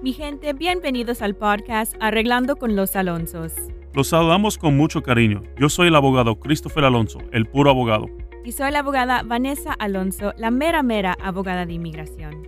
Mi gente, bienvenidos al podcast Arreglando con los Alonsos. Los saludamos con mucho cariño. Yo soy el abogado Christopher Alonso, el puro abogado. Y soy la abogada Vanessa Alonso, la mera mera abogada de inmigración.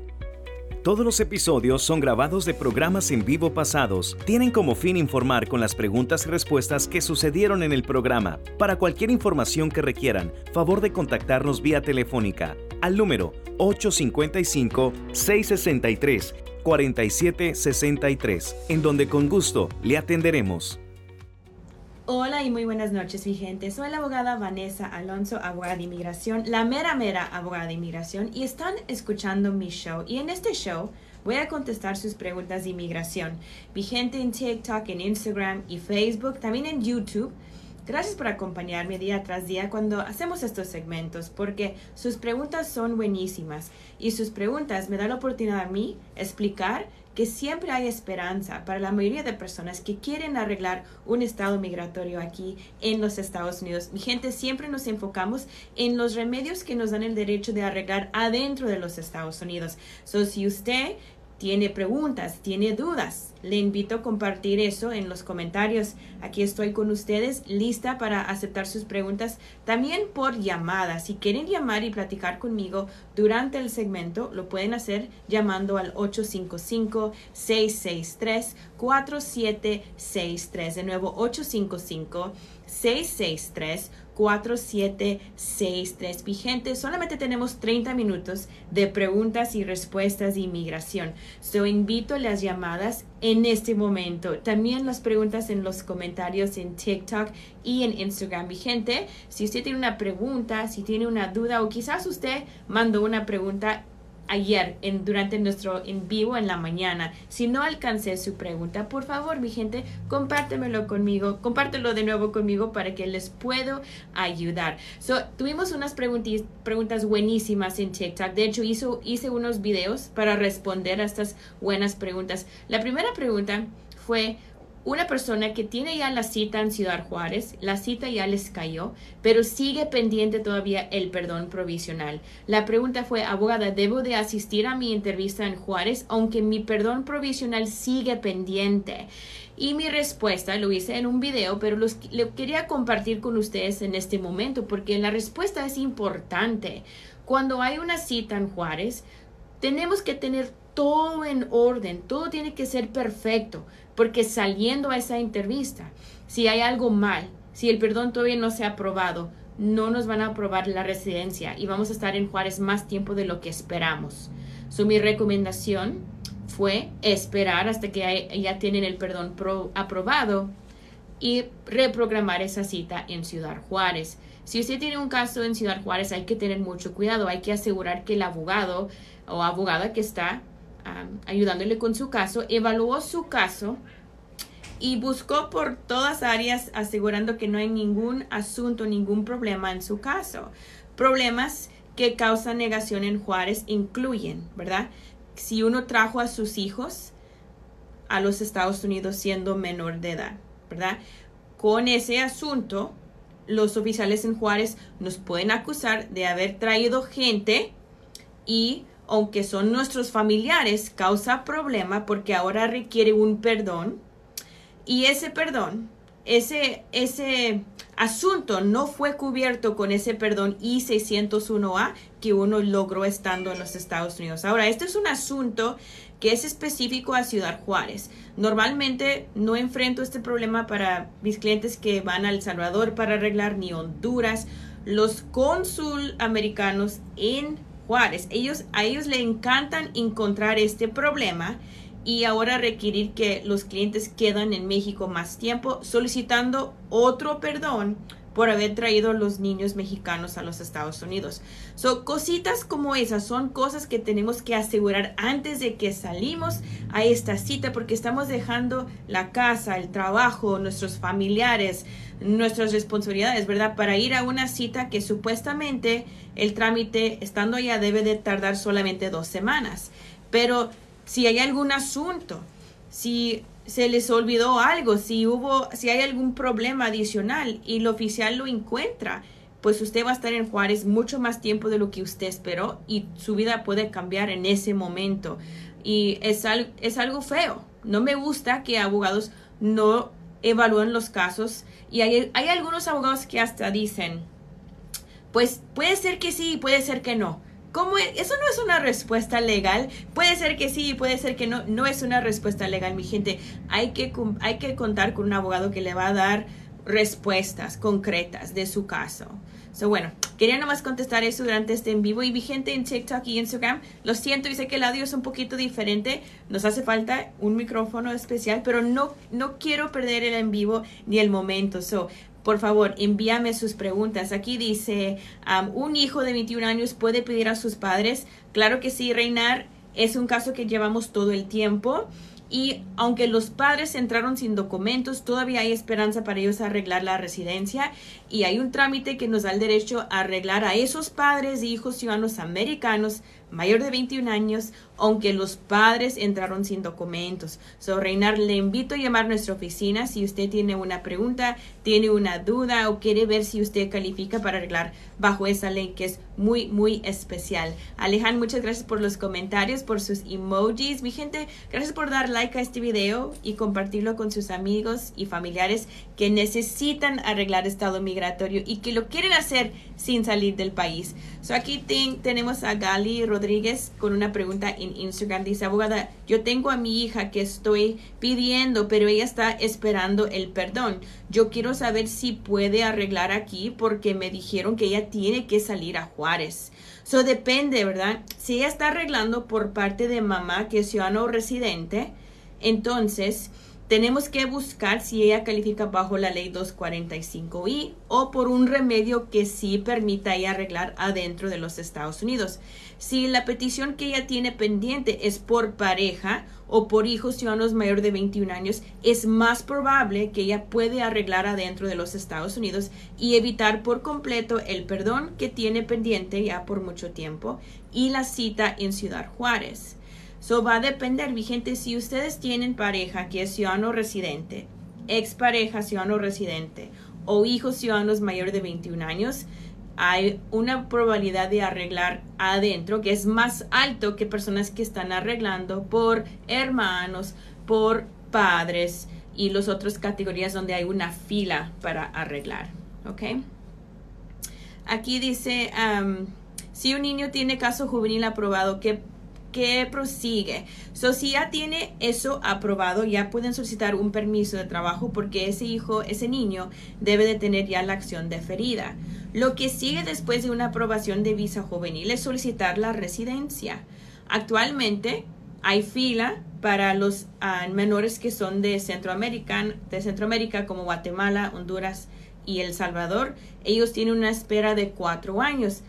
Todos los episodios son grabados de programas en vivo pasados. Tienen como fin informar con las preguntas y respuestas que sucedieron en el programa. Para cualquier información que requieran, favor de contactarnos vía telefónica al número 855 663 4763, en donde con gusto le atenderemos. Hola y muy buenas noches, mi gente. Soy la abogada Vanessa Alonso, abogada de inmigración, la mera mera abogada de inmigración, y están escuchando mi show. Y en este show voy a contestar sus preguntas de inmigración. Mi gente en TikTok, en Instagram y Facebook, también en YouTube. Gracias por acompañarme día tras día cuando hacemos estos segmentos, porque sus preguntas son buenísimas y sus preguntas me dan la oportunidad a mí explicar que siempre hay esperanza para la mayoría de personas que quieren arreglar un estado migratorio aquí en los Estados Unidos. Mi gente, siempre nos enfocamos en los remedios que nos dan el derecho de arreglar adentro de los Estados Unidos. So, si usted tiene preguntas, tiene dudas, le invito a compartir eso en los comentarios. Aquí estoy con ustedes, lista para aceptar sus preguntas, también por llamada. Si quieren llamar y platicar conmigo durante el segmento, lo pueden hacer llamando al 855-663-4763. De nuevo, 855 663 4763. Vigente, solamente tenemos 30 minutos de preguntas y respuestas de inmigración. So invito las llamadas en este momento. También las preguntas en los comentarios en TikTok y en Instagram. Vigente, si usted tiene una pregunta, si tiene una duda o quizás usted mandó una pregunta ayer en, durante nuestro en vivo en la mañana. Si no alcancé su pregunta, por favor, mi gente, compártemelo conmigo, compártelo de nuevo conmigo para que les puedo ayudar. So, tuvimos unas preguntas buenísimas en TikTok. De hecho, hice unos videos para responder a estas buenas preguntas. La primera pregunta fue, una persona que tiene ya la cita en Ciudad Juárez, la cita ya les cayó, pero sigue pendiente todavía el perdón provisional. La pregunta fue, abogada, ¿debo de asistir a mi entrevista en Juárez aunque mi perdón provisional sigue pendiente? Y mi respuesta lo hice en un video, pero lo quería compartir con ustedes en este momento porque la respuesta es importante. Cuando hay una cita en Juárez, tenemos que tener todo en orden, todo tiene que ser perfecto, porque saliendo a esa entrevista, si hay algo mal, si el perdón todavía no se ha aprobado, no nos van a aprobar la residencia y vamos a estar en Juárez más tiempo de lo que esperamos. So, mi recomendación fue esperar hasta que ya, tienen el perdón aprobado y reprogramar esa cita en Ciudad Juárez. Si usted tiene un caso en Ciudad Juárez, hay que tener mucho cuidado, hay que asegurar que el abogado o abogada que está ayudándole con su caso, evaluó su caso y buscó por todas áreas asegurando que no hay ningún asunto, ningún problema en su caso. Problemas que causan negación en Juárez incluyen, ¿verdad? Si uno trajo a sus hijos a los Estados Unidos siendo menor de edad, ¿verdad? Con ese asunto, los oficiales en Juárez nos pueden acusar de haber traído gente y aunque son nuestros familiares, causa problema porque ahora requiere un perdón y ese perdón, ese, ese asunto no fue cubierto con ese perdón I-601A que uno logró estando en los Estados Unidos. Ahora, este es un asunto que es específico a Ciudad Juárez. Normalmente no enfrento este problema para mis clientes que van a El Salvador para arreglar ni Honduras. Los cónsul americanos en Ellos, a ellos le encantan encontrar este problema y ahora requerir que los clientes quedan en México más tiempo solicitando otro perdón por haber traído los niños mexicanos a los Estados Unidos. So, cositas como esas son cosas que tenemos que asegurar antes de que salimos a esta cita porque estamos dejando la casa, el trabajo, nuestros familiares, nuestras responsabilidades, ¿verdad? Para ir a una cita que supuestamente el trámite estando allá debe de tardar solamente dos semanas. Pero si hay algún asunto, si se les olvidó algo, si hubo, si hay algún problema adicional y el oficial lo encuentra, pues usted va a estar en Juárez mucho más tiempo de lo que usted esperó y su vida puede cambiar en ese momento. y es, es algo feo. No me gusta que abogados no evalúen los casos y hay, hay algunos abogados que hasta dicen, pues puede ser que sí, puede ser que no. ¿Cómo Eso no es una respuesta legal. Puede ser que sí, puede ser que no. No es una respuesta legal, mi gente. Hay que, hay que contar con un abogado que le va a dar respuestas concretas de su caso. So, bueno, quería nomás contestar eso durante este en vivo y vi gente en TikTok y Instagram. Lo siento, y sé que el audio es un poquito diferente. Nos hace falta un micrófono especial, pero no, no quiero perder el en vivo ni el momento. So, por favor, envíame sus preguntas. Aquí dice, um, ¿un hijo de 21 años puede pedir a sus padres? Claro que sí, Reinar. Es un caso que llevamos todo el tiempo. Y aunque los padres entraron sin documentos, todavía hay esperanza para ellos arreglar la residencia y hay un trámite que nos da el derecho a arreglar a esos padres e hijos ciudadanos americanos mayor de 21 años, aunque los padres entraron sin documentos. So, Reinar, le invito a llamar a nuestra oficina si usted tiene una pregunta, tiene una duda o quiere ver si usted califica para arreglar bajo esa ley que es muy, muy especial. Alejandro, muchas gracias por los comentarios, por sus emojis. Mi gente, gracias por dar like a este video y compartirlo con sus amigos y familiares que necesitan arreglar estado migratorio y que lo quieren hacer sin salir del país. So, aquí tenemos a Gali Rodríguez con una pregunta en Instagram. Dice, abogada, yo tengo a mi hija que estoy pidiendo, pero ella está esperando el perdón. Yo quiero saber si puede arreglar aquí porque me dijeron que ella tiene que salir a Juárez. So depende, ¿verdad? Si ella está arreglando por parte de mamá que es ciudadano residente, entonces tenemos que buscar si ella califica bajo la ley 245i o por un remedio que sí permita ella arreglar adentro de los Estados Unidos. Si la petición que ella tiene pendiente es por pareja o por hijos ciudadanos mayor de 21 años, es más probable que ella puede arreglar adentro de los Estados Unidos y evitar por completo el perdón que tiene pendiente ya por mucho tiempo y la cita en Ciudad Juárez. So va a depender, mi gente, si ustedes tienen pareja que es ciudadano residente, expareja ciudadano residente o hijos ciudadanos mayor de 21 años, hay una probabilidad de arreglar adentro que es más alto que personas que están arreglando por hermanos, por padres y las otras categorías donde hay una fila para arreglar. ¿Ok? Aquí dice, um, si un niño tiene caso juvenil aprobado, ¿qué que prosigue. So, si ya tiene eso aprobado, ya pueden solicitar un permiso de trabajo porque ese hijo, ese niño, debe de tener ya la acción deferida. Lo que sigue después de una aprobación de visa juvenil es solicitar la residencia. Actualmente hay fila para los ah, menores que son de Centroamérica, de Centroamérica como Guatemala, Honduras y El Salvador. Ellos tienen una espera de cuatro años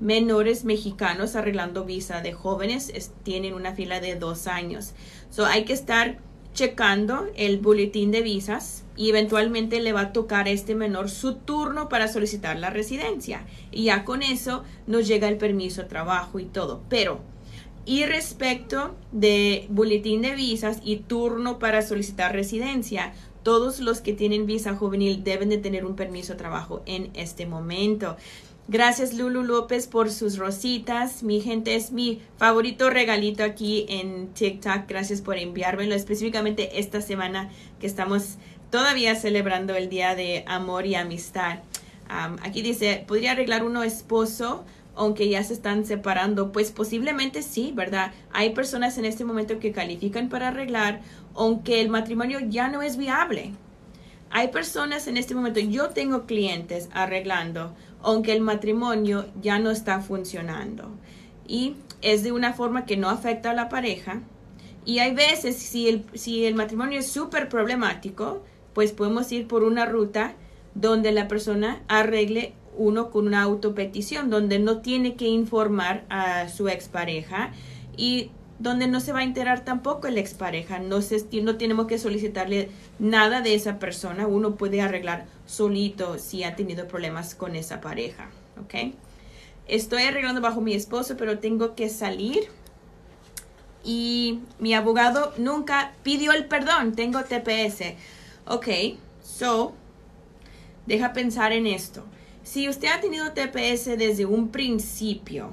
menores mexicanos arreglando visa de jóvenes tienen una fila de dos años. So hay que estar checando el boletín de visas y eventualmente le va a tocar a este menor su turno para solicitar la residencia. Y ya con eso nos llega el permiso de trabajo y todo. Pero, y respecto de boletín de visas y turno para solicitar residencia, todos los que tienen visa juvenil deben de tener un permiso de trabajo en este momento. Gracias Lulu López por sus rositas. Mi gente es mi favorito regalito aquí en TikTok. Gracias por enviármelo específicamente esta semana que estamos todavía celebrando el Día de Amor y Amistad. aquí dice, ¿podría arreglar uno esposo aunque ya se están separando? Pues posiblemente sí, ¿verdad? Hay personas en este momento que califican para arreglar aunque el matrimonio ya no es viable. Hay personas en este momento, yo tengo clientes arreglando aunque el matrimonio ya no está funcionando. Y es de una forma que no afecta a la pareja. Y hay veces, si el, si el matrimonio es súper problemático, pues podemos ir por una ruta donde la persona arregle uno con una autopetición, donde no tiene que informar a su expareja y donde no se va a enterar tampoco el expareja. No, se, no tenemos que solicitarle nada de esa persona. Uno puede arreglar solito si ha tenido problemas con esa pareja. ¿Ok? Estoy arreglando bajo mi esposo, pero tengo que salir. Y mi abogado nunca pidió el perdón. Tengo TPS. Ok, so, deja pensar en esto. Si usted ha tenido TPS desde un principio,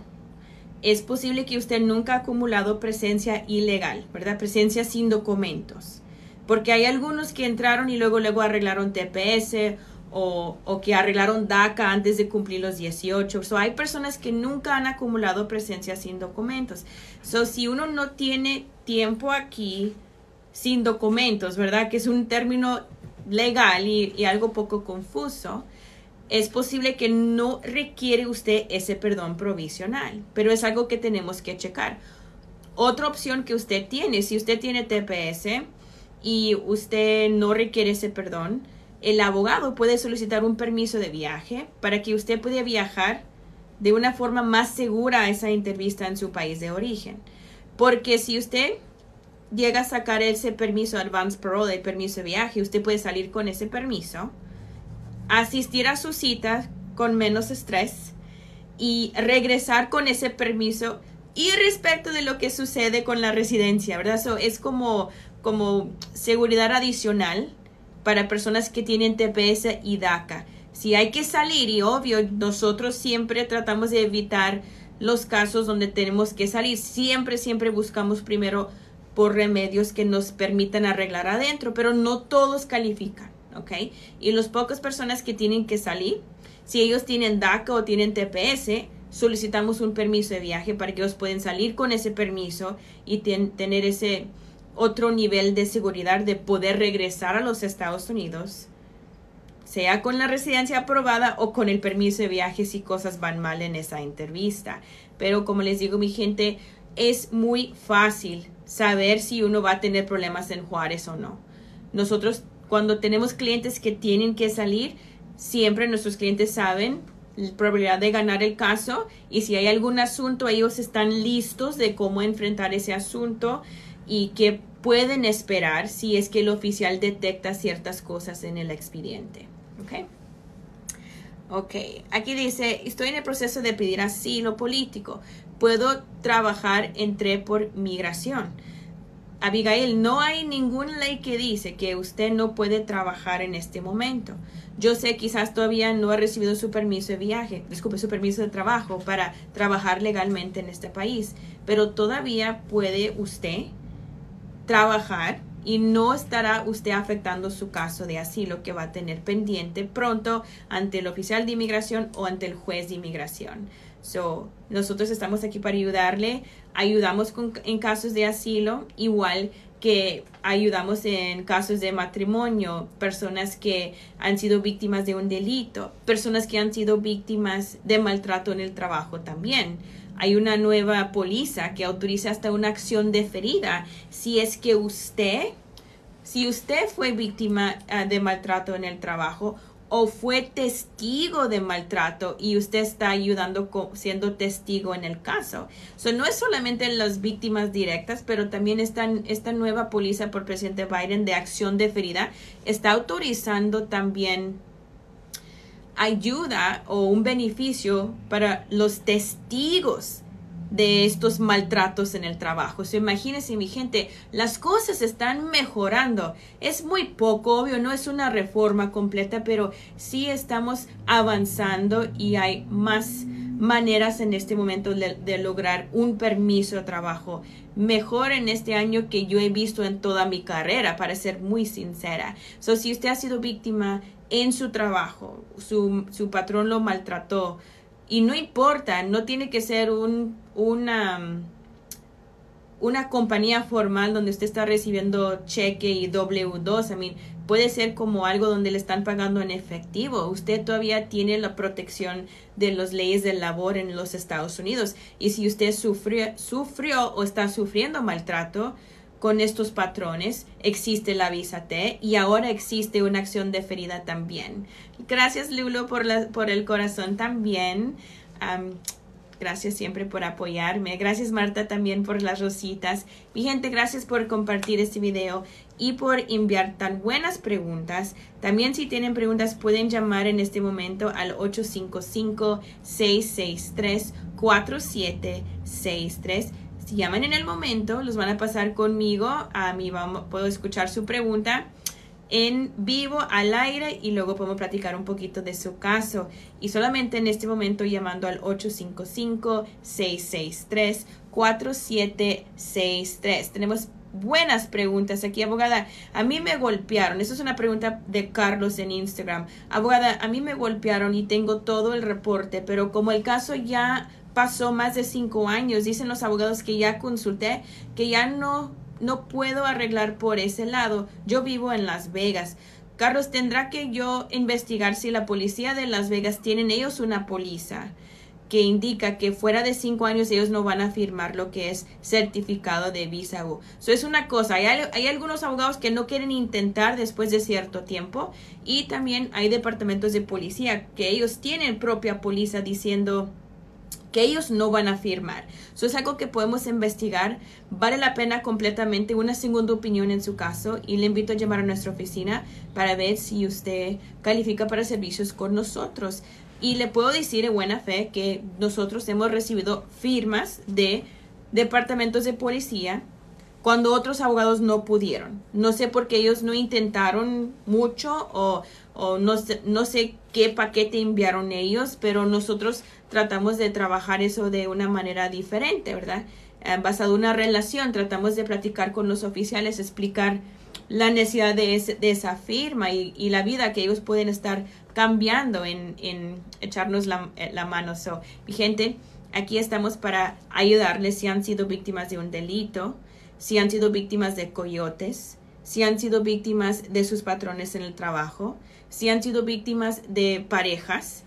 es posible que usted nunca ha acumulado presencia ilegal, ¿verdad? Presencia sin documentos. Porque hay algunos que entraron y luego, luego arreglaron TPS o, o, que arreglaron DACA antes de cumplir los 18. So, hay personas que nunca han acumulado presencia sin documentos. So, si uno no tiene tiempo aquí sin documentos, ¿verdad? Que es un término legal y, y algo poco confuso es posible que no requiere usted ese perdón provisional, pero es algo que tenemos que checar. Otra opción que usted tiene, si usted tiene TPS y usted no requiere ese perdón, el abogado puede solicitar un permiso de viaje para que usted pueda viajar de una forma más segura a esa entrevista en su país de origen. Porque si usted llega a sacar ese permiso advance parole, el permiso de viaje, usted puede salir con ese permiso asistir a su cita con menos estrés y regresar con ese permiso y respecto de lo que sucede con la residencia, ¿verdad? Eso es como, como seguridad adicional para personas que tienen TPS y DACA. Si hay que salir, y obvio, nosotros siempre tratamos de evitar los casos donde tenemos que salir. Siempre, siempre buscamos primero por remedios que nos permitan arreglar adentro, pero no todos califican. ¿Ok? Y las pocas personas que tienen que salir, si ellos tienen DACA o tienen TPS, solicitamos un permiso de viaje para que ellos puedan salir con ese permiso y tener ese otro nivel de seguridad de poder regresar a los Estados Unidos, sea con la residencia aprobada o con el permiso de viaje si cosas van mal en esa entrevista. Pero como les digo, mi gente, es muy fácil saber si uno va a tener problemas en Juárez o no. Nosotros cuando tenemos clientes que tienen que salir, siempre nuestros clientes saben la probabilidad de ganar el caso y si hay algún asunto, ellos están listos de cómo enfrentar ese asunto y qué pueden esperar si es que el oficial detecta ciertas cosas en el expediente. ¿Ok? Ok, aquí dice, estoy en el proceso de pedir asilo político. Puedo trabajar, entré por migración. Abigail, no hay ninguna ley que dice que usted no puede trabajar en este momento. Yo sé quizás todavía no ha recibido su permiso de viaje, disculpe, su permiso de trabajo para trabajar legalmente en este país, pero todavía puede usted trabajar y no estará usted afectando su caso de asilo que va a tener pendiente pronto ante el oficial de inmigración o ante el juez de inmigración. So, nosotros estamos aquí para ayudarle. Ayudamos en casos de asilo, igual que ayudamos en casos de matrimonio, personas que han sido víctimas de un delito, personas que han sido víctimas de maltrato en el trabajo también. Hay una nueva póliza que autoriza hasta una acción deferida si es que usted, si usted fue víctima ah, de maltrato en el trabajo, o fue testigo de maltrato y usted está ayudando siendo testigo en el caso. So, no es solamente las víctimas directas, pero también esta, esta nueva póliza por presidente Biden de acción deferida está autorizando también ayuda o un beneficio para los testigos de estos maltratos en el trabajo. So, imagínense, mi gente, las cosas están mejorando. Es muy poco, obvio, no es una reforma completa, pero sí estamos avanzando y hay más maneras en este momento de, lograr un permiso de trabajo mejor en este año que yo he visto en toda mi carrera, para ser muy sincera. So, si usted ha sido víctima en su trabajo, su, su patrón lo maltrató, y no importa, no tiene que ser un, una, una compañía formal donde usted está recibiendo cheque y W2. I mean, puede ser como algo donde le están pagando en efectivo. Usted todavía tiene la protección de las leyes del labor en los Estados Unidos. Y si usted sufrió, sufrió o está sufriendo maltrato, con estos patrones existe la visa T y ahora existe una acción deferida también. Gracias Lulo por, la, por el corazón también. Gracias siempre por apoyarme. Gracias Marta también por las rositas. Mi gente, gracias por compartir este video y por enviar tan buenas preguntas. También si tienen preguntas pueden llamar en este momento al 855-663-4763 si llaman en el momento, los van a pasar conmigo. A mí vamos, puedo escuchar su pregunta en vivo al aire y luego podemos platicar un poquito de su caso. Y solamente en este momento llamando al 855-663-4763. Tenemos buenas preguntas aquí, abogada. A mí me golpearon. Esa es una pregunta de Carlos en Instagram. Abogada, a mí me golpearon y tengo todo el reporte, pero como el caso ya pasó más de cinco años, dicen los abogados que ya consulté, que ya no no puedo arreglar por ese lado. Yo vivo en Las Vegas. Carlos, tendrá que yo investigar si la policía de Las Vegas tienen ellos una póliza que indica que fuera de cinco años ellos no van a firmar lo que es certificado de visa. Eso es una cosa. Hay, hay, algunos abogados que no quieren intentar después de cierto tiempo y también hay departamentos de policía que ellos tienen propia póliza diciendo que ellos no van a firmar. Eso es algo que podemos investigar. Vale la pena completamente una segunda opinión en su caso y le invito a llamar a nuestra oficina para ver si usted califica para servicios con nosotros. Y le puedo decir en buena fe que nosotros hemos recibido firmas de departamentos de policía cuando otros abogados no pudieron. No sé por qué ellos no intentaron mucho o, o no, sé, no sé qué paquete enviaron ellos, pero nosotros tratamos de trabajar eso de una manera diferente, ¿verdad? Eh, basado en una relación, tratamos de platicar con los oficiales, explicar la necesidad de, esa firma y, la vida que ellos pueden estar cambiando en, echarnos la, eh, la mano. So, mi gente, aquí estamos para ayudarles si han sido víctimas de un delito, si han sido víctimas de coyotes, si han sido víctimas de sus patrones en el trabajo, si han sido víctimas de parejas,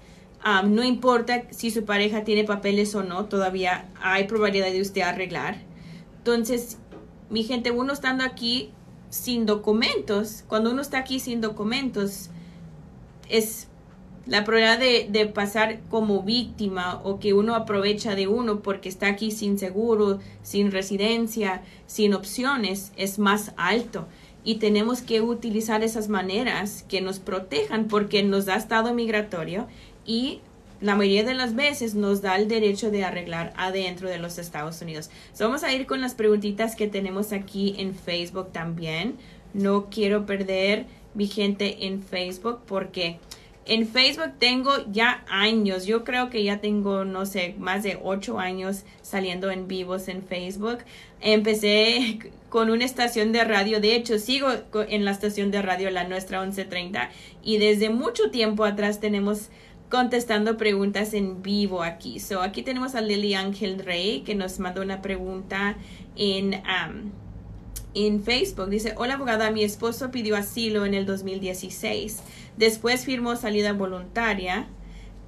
no importa si su pareja tiene papeles o no, todavía hay probabilidad de usted arreglar. Entonces, mi gente, uno estando aquí sin documentos, cuando uno está aquí sin documentos, es la probabilidad de, de, pasar como víctima o que uno aprovecha de uno porque está aquí sin seguro, sin residencia, sin opciones, es más alto. Y tenemos que utilizar esas maneras que nos protejan porque nos da estado migratorio y la mayoría de las veces nos da el derecho de arreglar adentro de los Estados Unidos. vamos a ir con las preguntitas que tenemos aquí en Facebook también. No quiero perder mi gente en Facebook porque en Facebook tengo ya años. Yo creo que ya tengo, no sé, más de ocho años saliendo en vivos en Facebook. Empecé con una estación de radio. De hecho, sigo en la estación de radio, la nuestra 1130. Y desde mucho tiempo atrás tenemos contestando preguntas en vivo aquí. So, aquí tenemos a Lily Ángel Rey que nos mandó una pregunta en, um, en Facebook. Dice, hola abogada, mi esposo pidió asilo en el 2016. Después firmó salida voluntaria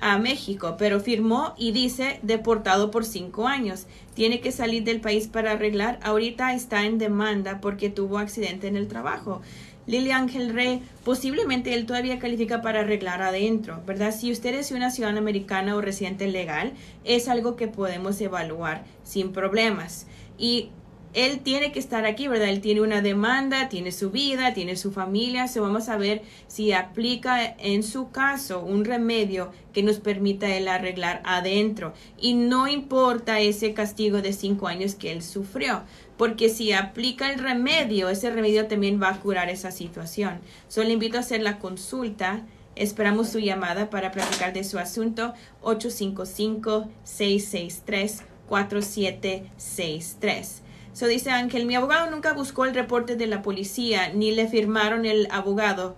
a México, pero firmó y dice deportado por cinco años. Tiene que salir del país para arreglar. Ahorita está en demanda porque tuvo accidente en el trabajo. Lili Ángel Rey, posiblemente él todavía califica para arreglar adentro, ¿verdad? Si usted es una ciudadana americana o residente legal, es algo que podemos evaluar sin problemas. Y él tiene que estar aquí, ¿verdad? Él tiene una demanda, tiene su vida, tiene su familia. So vamos a ver si aplica en su caso un remedio que nos permita él arreglar adentro. Y no importa ese castigo de cinco años que él sufrió, porque si aplica el remedio, ese remedio también va a curar esa situación. Solo le invito a hacer la consulta. Esperamos su llamada para platicar de su asunto 855 663 4763. So dice Ángel, mi abogado nunca buscó el reporte de la policía, ni le firmaron el abogado,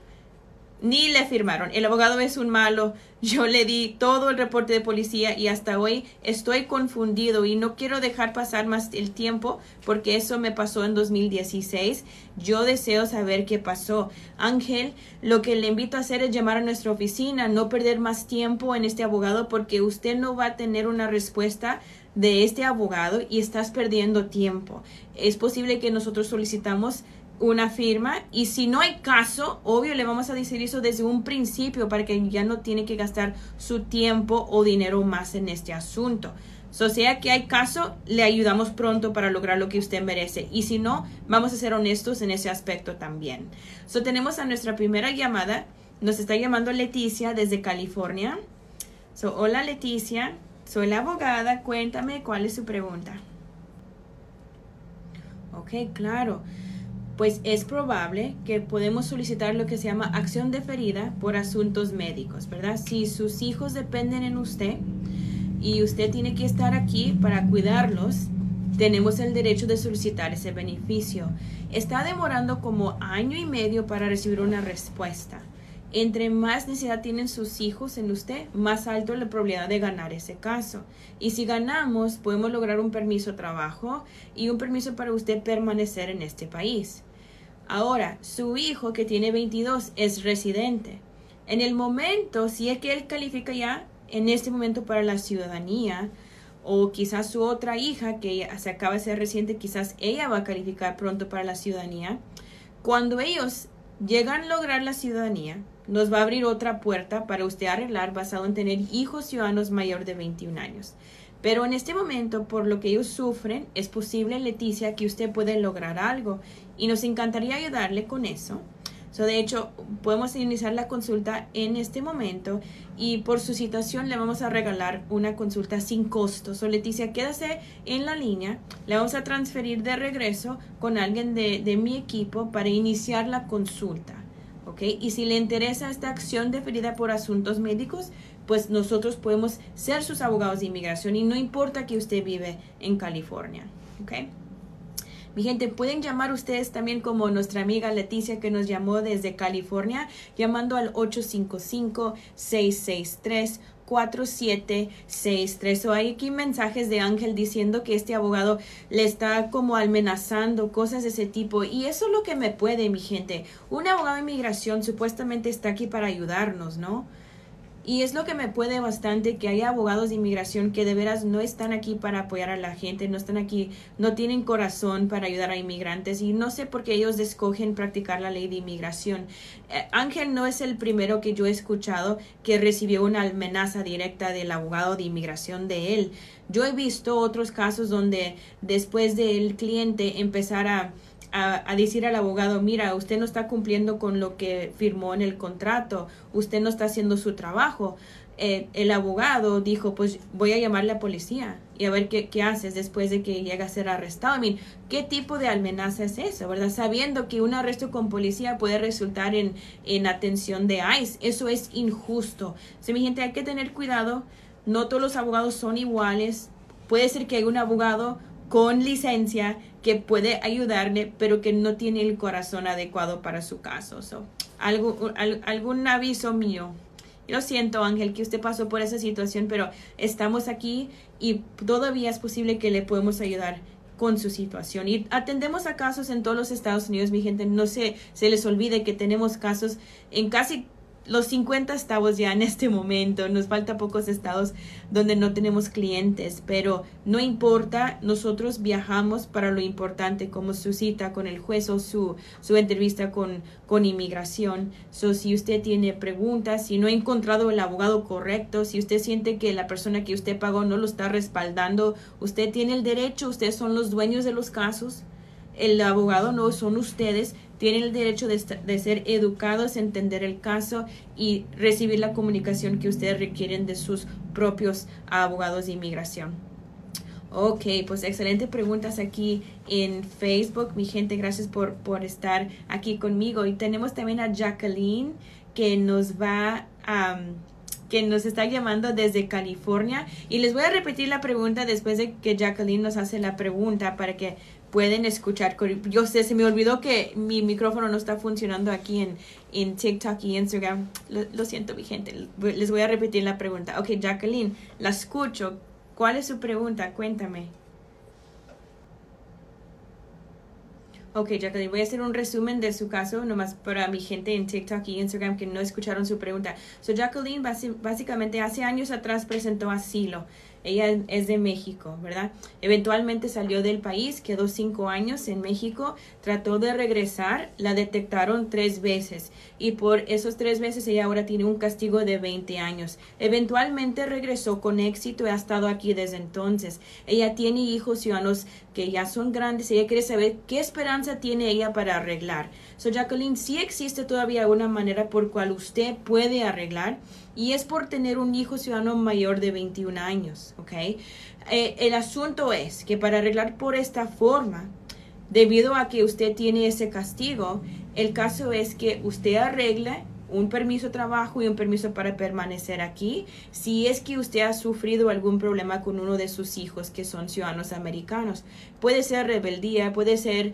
ni le firmaron. El abogado es un malo. Yo le di todo el reporte de policía y hasta hoy estoy confundido y no quiero dejar pasar más el tiempo porque eso me pasó en 2016. Yo deseo saber qué pasó. Ángel, lo que le invito a hacer es llamar a nuestra oficina, no perder más tiempo en este abogado porque usted no va a tener una respuesta de este abogado y estás perdiendo tiempo. Es posible que nosotros solicitamos una firma y si no hay caso, obvio le vamos a decir eso desde un principio para que ya no tiene que gastar su tiempo o dinero más en este asunto. So, sea que hay caso, le ayudamos pronto para lograr lo que usted merece. Y si no, vamos a ser honestos en ese aspecto también. So, tenemos a nuestra primera llamada. Nos está llamando Leticia desde California. So, hola Leticia. Soy la abogada, cuéntame cuál es su pregunta. Ok, claro. pues es probable que podemos solicitar lo que se llama acción deferida por asuntos médicos, ¿verdad? Si sus hijos dependen en usted y usted tiene que estar aquí para cuidarlos, tenemos el derecho de solicitar ese beneficio. Está demorando como año y medio para recibir una respuesta. Entre más necesidad tienen sus hijos en usted, más alto la probabilidad de ganar ese caso. Y si ganamos, podemos lograr un permiso de trabajo y un permiso para usted permanecer en este país. Ahora, su hijo que tiene 22 es residente. En el momento, si es que él califica ya en este momento para la ciudadanía, o quizás su otra hija que se acaba de ser reciente, quizás ella va a calificar pronto para la ciudadanía. Cuando ellos llegan a lograr la ciudadanía, nos va a abrir otra puerta para usted arreglar basado en tener hijos ciudadanos mayor de 21 años. Pero en este momento, por lo que ellos sufren, es posible, Leticia, que usted puede lograr algo y nos encantaría ayudarle con eso. So, de hecho, podemos iniciar la consulta en este momento y por su situación le vamos a regalar una consulta sin costo. So, Leticia, quédase en la línea. Le vamos a transferir de regreso con alguien de, de mi equipo para iniciar la consulta. Y si le interesa esta acción deferida por asuntos médicos, pues nosotros podemos ser sus abogados de inmigración y no importa que usted vive en California, ¿ok? Mi gente, pueden llamar ustedes también como nuestra amiga Leticia que nos llamó desde California, llamando al 855 663 4763. O hay aquí mensajes de Ángel diciendo que este abogado le está como amenazando, cosas de ese tipo. Y eso es lo que me puede, mi gente. Un abogado de inmigración supuestamente está aquí para ayudarnos, ¿no? Y es lo que me puede bastante que haya abogados de inmigración que de veras no están aquí para apoyar a la gente, no están aquí, no tienen corazón para ayudar a inmigrantes y no sé por qué ellos escogen practicar la ley de inmigración. Eh, Ángel no es el primero que yo he escuchado que recibió una amenaza directa del abogado de inmigración de él. Yo he visto otros casos donde después del cliente empezar a a, decir al abogado, mira, usted no está cumpliendo con lo que firmó en el contrato, usted no está haciendo su trabajo. Eh, el abogado dijo, pues voy a llamar a la policía y a ver qué, qué haces después de que llega a ser arrestado. I ¿Qué tipo de amenaza es eso, verdad? Sabiendo que un arresto con policía puede resultar en, en atención de ICE. Eso es injusto. O mi gente, hay que tener cuidado. No todos los abogados son iguales. Puede ser que haya un abogado con licencia puede ayudarle, pero que no tiene el corazón adecuado para su caso. algo, algún aviso mío. Lo siento, Ángel, que usted pasó por esa situación, pero estamos aquí y todavía es posible que le podemos ayudar con su situación. Y atendemos a casos en todos los Estados Unidos, mi gente. No se, se les olvide que tenemos casos en casi los 50 estados ya en este momento, nos falta pocos estados donde no tenemos clientes, pero no importa, nosotros viajamos para lo importante, como su cita con el juez o su, su entrevista con, con inmigración. So, si usted tiene preguntas, si no ha encontrado el abogado correcto, si usted siente que la persona que usted pagó no lo está respaldando, usted tiene el derecho, ustedes son los dueños de los casos. El abogado no son ustedes, tienen el derecho de, ser educados, entender el caso y recibir la comunicación que ustedes requieren de sus propios abogados de inmigración. Ok, pues excelente preguntas aquí en Facebook. Mi gente, gracias por, por estar aquí conmigo. Y tenemos también a Jacqueline que nos va que nos está llamando desde California. Y les voy a repetir la pregunta después de que Jacqueline nos hace la pregunta para que pueden escuchar. Yo sé, se me olvidó que mi micrófono no está funcionando aquí en, en TikTok y Instagram. Lo, siento, mi gente. Les voy a repetir la pregunta. Ok, Jacqueline, la escucho. ¿Cuál es su pregunta? Cuéntame. Ok, Jacqueline, voy a hacer un resumen de su caso, nomás para mi gente en TikTok y Instagram que no escucharon su pregunta. So, Jacqueline básicamente hace años atrás presentó asilo. Ella es de México, ¿verdad? Eventualmente salió del país, quedó cinco años en México, trató de regresar, la detectaron tres veces y por esos tres veces ella ahora tiene un castigo de 20 años. Eventualmente regresó con éxito y ha estado aquí desde entonces. Ella tiene hijos ciudadanos que ya son grandes, ella quiere saber qué esperanza tiene ella para arreglar. So, Jacqueline, sí existe todavía una manera por cual usted puede arreglar y es por tener un hijo ciudadano mayor de 21 años, ¿ok? Eh, el asunto es que para arreglar por esta forma, debido a que usted tiene ese castigo, el caso es que usted arregle un permiso de trabajo y un permiso para permanecer aquí si es que usted ha sufrido algún problema con uno de sus hijos que son ciudadanos americanos. Puede ser rebeldía, puede ser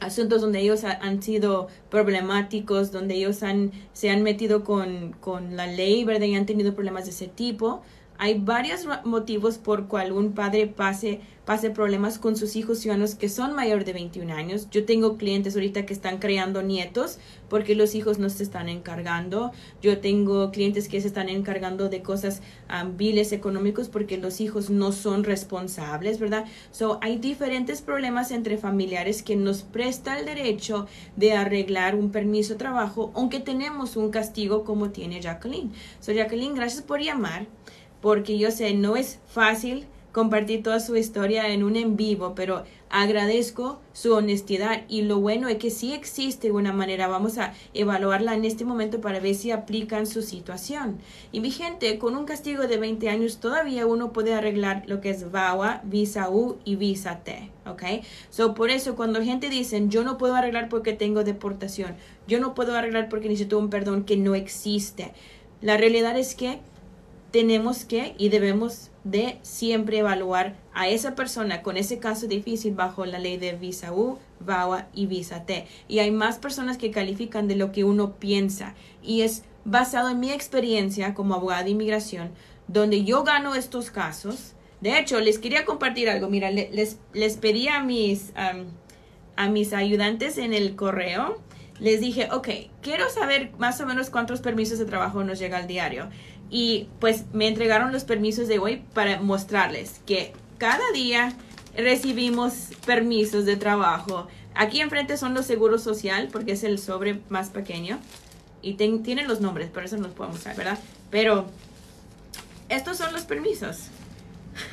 asuntos donde ellos han sido problemáticos, donde ellos han, se han metido con, con la ley, ¿verdad? Y han tenido problemas de ese tipo. Hay varios motivos por cual un padre pase, pase problemas con sus hijos ciudadanos que son mayor de 21 años. Yo tengo clientes ahorita que están creando nietos porque los hijos no se están encargando. Yo tengo clientes que se están encargando de cosas um, viles económicos porque los hijos no son responsables, ¿verdad? So, hay diferentes problemas entre familiares que nos presta el derecho de arreglar un permiso de trabajo, aunque tenemos un castigo como tiene Jacqueline. So, Jacqueline, gracias por llamar porque yo sé, no es fácil compartir toda su historia en un en vivo, pero agradezco su honestidad y lo bueno es que sí existe una manera, vamos a evaluarla en este momento para ver si aplican su situación. Y mi gente, con un castigo de 20 años todavía uno puede arreglar lo que es VAWA, Visa U y Visa T, ¿ok? So, por eso cuando gente dice, yo no puedo arreglar porque tengo deportación, yo no puedo arreglar porque necesito un perdón que no existe. La realidad es que tenemos que y debemos de siempre evaluar a esa persona con ese caso difícil bajo la ley de visa U, VAWA y visa T. Y hay más personas que califican de lo que uno piensa. Y es basado en mi experiencia como abogada de inmigración, donde yo gano estos casos. De hecho, les quería compartir algo. Mira, les, les pedí a mis, a mis ayudantes en el correo, les dije, ok, quiero saber más o menos cuántos permisos de trabajo nos llega al diario y pues me entregaron los permisos de hoy para mostrarles que cada día recibimos permisos de trabajo. Aquí enfrente son los seguros social porque es el sobre más pequeño y tienen los nombres, por eso no los podemos mostrar, ¿verdad? Pero estos son los permisos.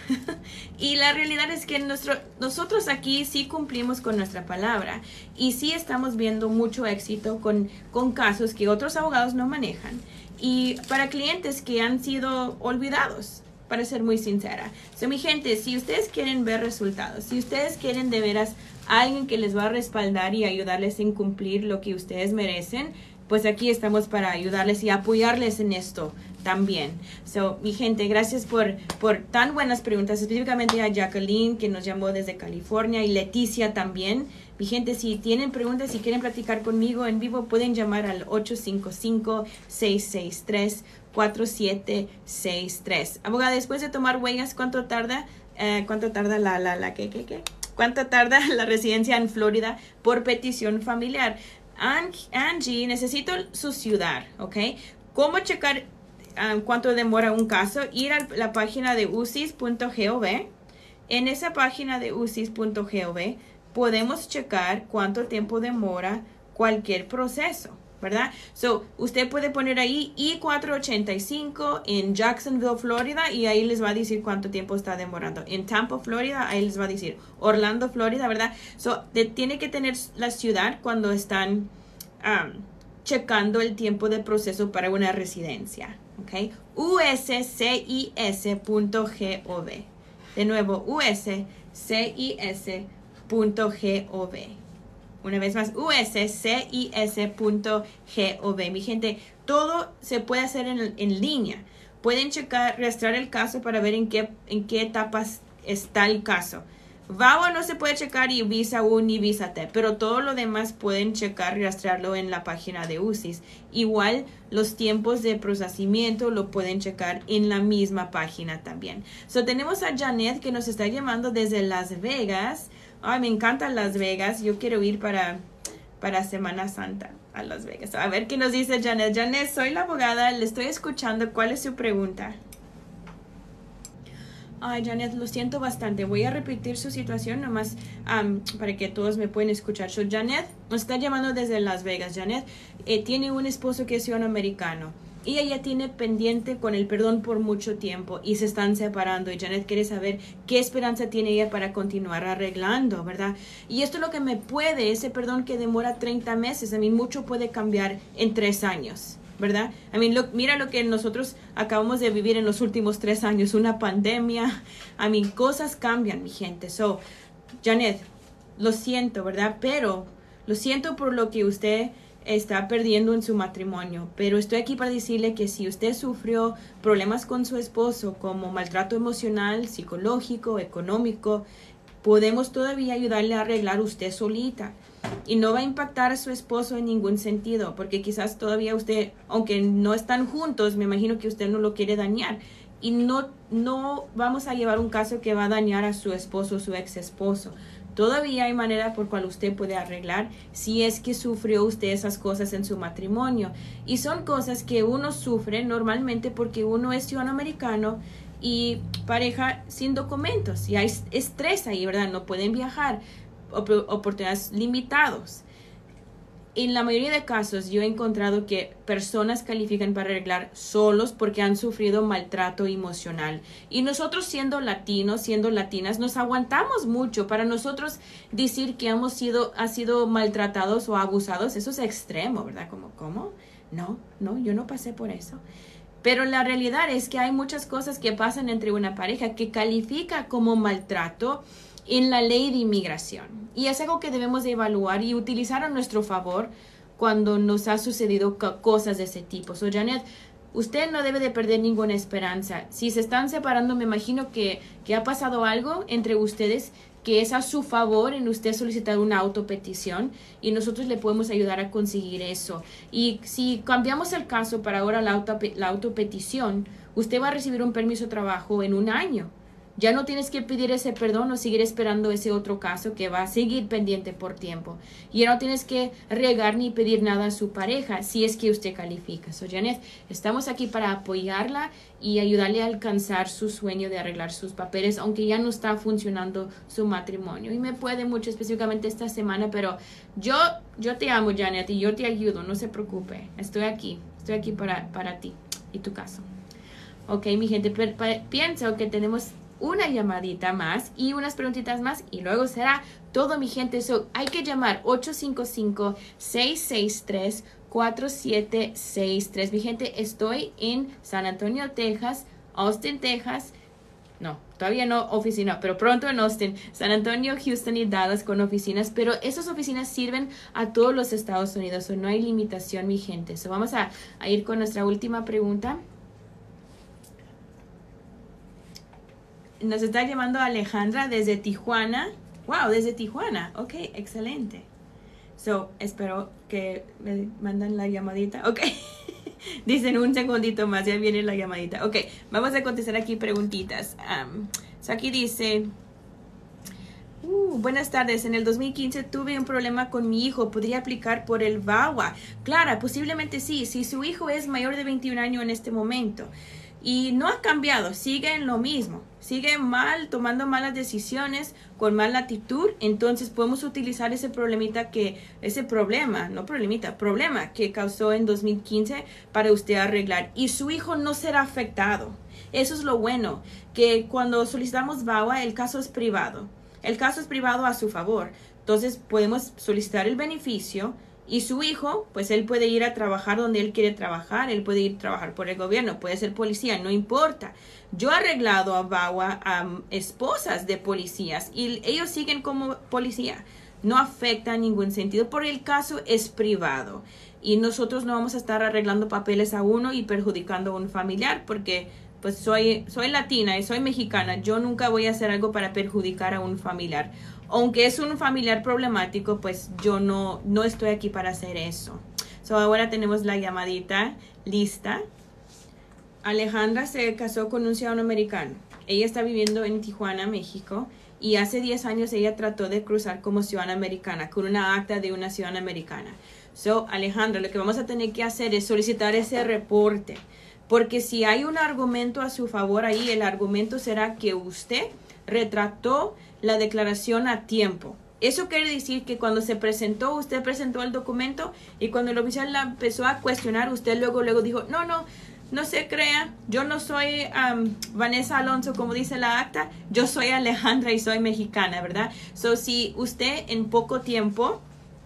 y la realidad es que nuestro, nosotros aquí sí cumplimos con nuestra palabra y sí estamos viendo mucho éxito con, con casos que otros abogados no manejan y para clientes que han sido olvidados, para ser muy sincera. So, mi gente, si ustedes quieren ver resultados, si ustedes quieren de veras alguien que les va a respaldar y ayudarles en cumplir lo que ustedes merecen, pues aquí estamos para ayudarles y apoyarles en esto también. So, mi gente, gracias por, por tan buenas preguntas, específicamente a Jacqueline, que nos llamó desde California, y Leticia también. Mi gente, si tienen preguntas, si quieren platicar conmigo en vivo, pueden llamar al 855-663-4763. Abogada, después de tomar huellas, ¿cuánto tarda? Eh, ¿Cuánto tarda la, la, la, qué, qué, qué? ¿Cuánto tarda la residencia en Florida por petición familiar? Angie, necesito su ciudad, ¿ok? ¿Cómo checar ah, cuánto demora un caso? Ir a la página de usis.gov. En esa página de usis.gov podemos checar cuánto tiempo demora cualquier proceso, ¿verdad? So, usted puede poner ahí I-485 en Jacksonville, Florida, y ahí les va a decir cuánto tiempo está demorando. En Tampa, Florida, ahí les va a decir Orlando, Florida, ¿verdad? So, tiene que tener la ciudad cuando están um, checando el tiempo de proceso para una residencia, ¿ok? uscis.gov. De nuevo, uscis.gov. Una vez más, uscis.gov. Mi gente, todo se puede hacer en, en línea. Pueden checar, registrar el caso para ver en qué, en qué etapas está el caso. VAWA no se puede checar y Visa U ni Visa T, pero todo lo demás pueden checar y rastrearlo en la página de UCIS. Igual los tiempos de procesamiento lo pueden checar en la misma página también. So tenemos a Janet que nos está llamando desde Las Vegas. Ay, me encantan Las Vegas. Yo quiero ir para, para Semana Santa a Las Vegas. A ver qué nos dice Janet. Janet, soy la abogada. Le estoy escuchando. ¿Cuál es su pregunta? Ay, Janet, lo siento bastante. Voy a repetir su situación nomás para que todos me puedan escuchar. So, Janet está llamando desde Las Vegas. Janet eh, tiene un esposo que es ciudadano americano y ella tiene pendiente con el perdón por mucho tiempo y se están separando y Janet quiere saber qué esperanza tiene ella para continuar arreglando, ¿verdad? Y esto es lo que me puede, ese perdón que demora 30 meses, a mí mucho puede cambiar en tres años. ¿Verdad? a mí mira lo que nosotros acabamos de vivir en los últimos tres años, una pandemia. A mí cosas cambian, mi gente. So, Janet, lo siento, ¿verdad? Pero lo siento por lo que usted está perdiendo en su matrimonio, pero estoy aquí para decirle que si usted sufrió problemas con su esposo como maltrato emocional, psicológico, económico, podemos todavía ayudarle a arreglar usted solita. Y no va a impactar a su esposo en ningún sentido, porque quizás todavía usted, aunque no están juntos, me imagino que usted no lo quiere dañar. Y no, no vamos a llevar un caso que va a dañar a su esposo o su ex esposo. Todavía hay manera por cual usted puede arreglar si es que sufrió usted esas cosas en su matrimonio. Y son cosas que uno sufre normalmente porque uno es ciudadano americano y pareja sin documentos. Y hay estrés ahí, ¿verdad? No pueden viajar, oportunidades limitados en la mayoría de casos yo he encontrado que personas califican para arreglar solos porque han sufrido maltrato emocional. Y nosotros siendo latinos, siendo latinas, nos aguantamos mucho. Para nosotros decir que hemos sido, ha sido maltratados o abusados, eso es extremo, ¿verdad? Como, ¿cómo? No, no, yo no pasé por eso. Pero la realidad es que hay muchas cosas que pasan entre una pareja que califica como maltrato en la ley de inmigración. Y es algo que debemos de evaluar y utilizar a nuestro favor cuando nos ha sucedido cosas de ese tipo. So, Janet, usted no debe de perder ninguna esperanza. Si se están separando, me imagino que, que ha pasado algo entre ustedes que es a su favor en usted solicitar una autopetición y nosotros le podemos ayudar a conseguir eso. Y si cambiamos el caso para ahora la, auto, la autopetición, usted va a recibir un permiso de trabajo en un año. Ya no tienes que pedir ese perdón o seguir esperando ese otro caso que va a seguir pendiente por tiempo. Ya no tienes que regar ni pedir nada a su pareja si es que usted califica. So, Janet, estamos aquí para apoyarla y ayudarle a alcanzar su sueño de arreglar sus papeles, aunque ya no está funcionando su matrimonio. Y me puede mucho específicamente esta semana, pero yo, yo te amo, Janet, y yo te ayudo, no se preocupe. Estoy aquí, estoy aquí para, para ti y tu caso. Ok, mi gente, pienso que tenemos una llamadita más y unas preguntitas más y luego será todo mi gente. So, hay que llamar 855-663-4763. Mi gente, estoy en San Antonio, Texas, Austin, Texas. No, todavía no oficina, pero pronto en Austin, San Antonio, Houston y Dallas con oficinas, pero esas oficinas sirven a todos los Estados Unidos, so no hay limitación, mi gente. So vamos a ir con nuestra última pregunta. Nos está llamando Alejandra desde Tijuana. Wow, desde Tijuana. Ok, excelente. So, espero que me mandan la llamadita. Ok. Dicen un segundito más, ya viene la llamadita. Ok, vamos a contestar aquí preguntitas. Um, so aquí dice, uh, buenas tardes, en el 2015 tuve un problema con mi hijo, ¿podría aplicar por el VAWA? Claro, posiblemente sí, si su hijo es mayor de 21 años en este momento. Y no ha cambiado, sigue en lo mismo sigue mal, tomando malas decisiones, con mala actitud, entonces podemos utilizar ese problemita que, ese problema, no problemita, problema que causó en 2015 para usted arreglar. Y su hijo no será afectado. Eso es lo bueno, que cuando solicitamos VAWA, el caso es privado. El caso es privado a su favor. Entonces podemos solicitar el beneficio, y su hijo, pues él puede ir a trabajar donde él quiere trabajar, él puede ir a trabajar por el gobierno, puede ser policía, no importa. Yo he arreglado a Bawa a esposas de policías y ellos siguen como policía. No afecta en ningún sentido porque el caso es privado y nosotros no vamos a estar arreglando papeles a uno y perjudicando a un familiar porque pues soy, soy latina y soy mexicana. Yo nunca voy a hacer algo para perjudicar a un familiar. Aunque es un familiar problemático, pues yo no, no estoy aquí para hacer eso. So ahora tenemos la llamadita lista. Alejandra se casó con un ciudadano americano. Ella está viviendo en Tijuana, México, y hace 10 años ella trató de cruzar como ciudadana americana, con una acta de una ciudadana americana. So, Alejandra, lo que vamos a tener que hacer es solicitar ese reporte, porque si hay un argumento a su favor ahí, el argumento será que usted retrató la declaración a tiempo. Eso quiere decir que cuando se presentó, usted presentó el documento y cuando el oficial la empezó a cuestionar, usted luego, luego dijo, no, no, no se crea, yo no soy Vanessa Alonso como dice la acta, yo soy Alejandra y soy mexicana, ¿verdad? So, si usted en poco tiempo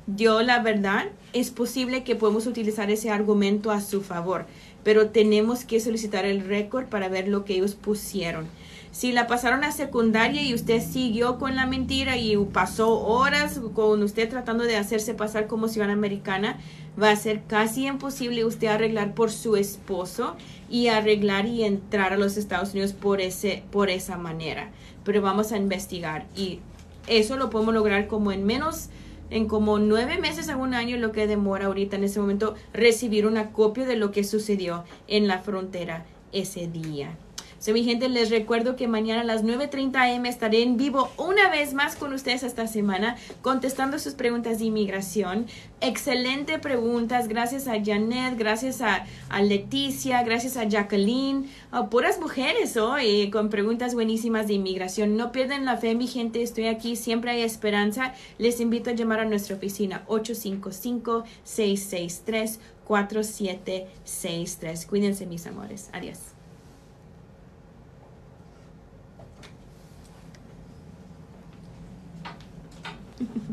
dio la verdad, es posible que podemos utilizar ese argumento a su favor, pero tenemos que solicitar el récord para ver lo que ellos pusieron. Si la pasaron a secundaria y usted siguió con la mentira y pasó horas con usted tratando de hacerse pasar como ciudadana americana, va a ser casi imposible usted arreglar por su esposo y arreglar y entrar a los Estados Unidos por, ese, por esa manera. Pero vamos a investigar y eso lo podemos lograr como en menos en como nueve meses a un año lo que demora ahorita en ese momento recibir una copia de lo que sucedió en la frontera ese día. So, mi gente, les recuerdo que mañana a las 9.30 am estaré en vivo una vez más con ustedes esta semana contestando sus preguntas de inmigración. Excelente preguntas. Gracias a Janet, gracias a, Leticia, gracias a Jacqueline. puras mujeres hoy con preguntas buenísimas de inmigración. No pierden la fe, mi gente. Estoy aquí. Siempre hay esperanza. Les invito a llamar a nuestra oficina 855-663-4763. Cuídense, mis amores. Adiós. Mm-hmm.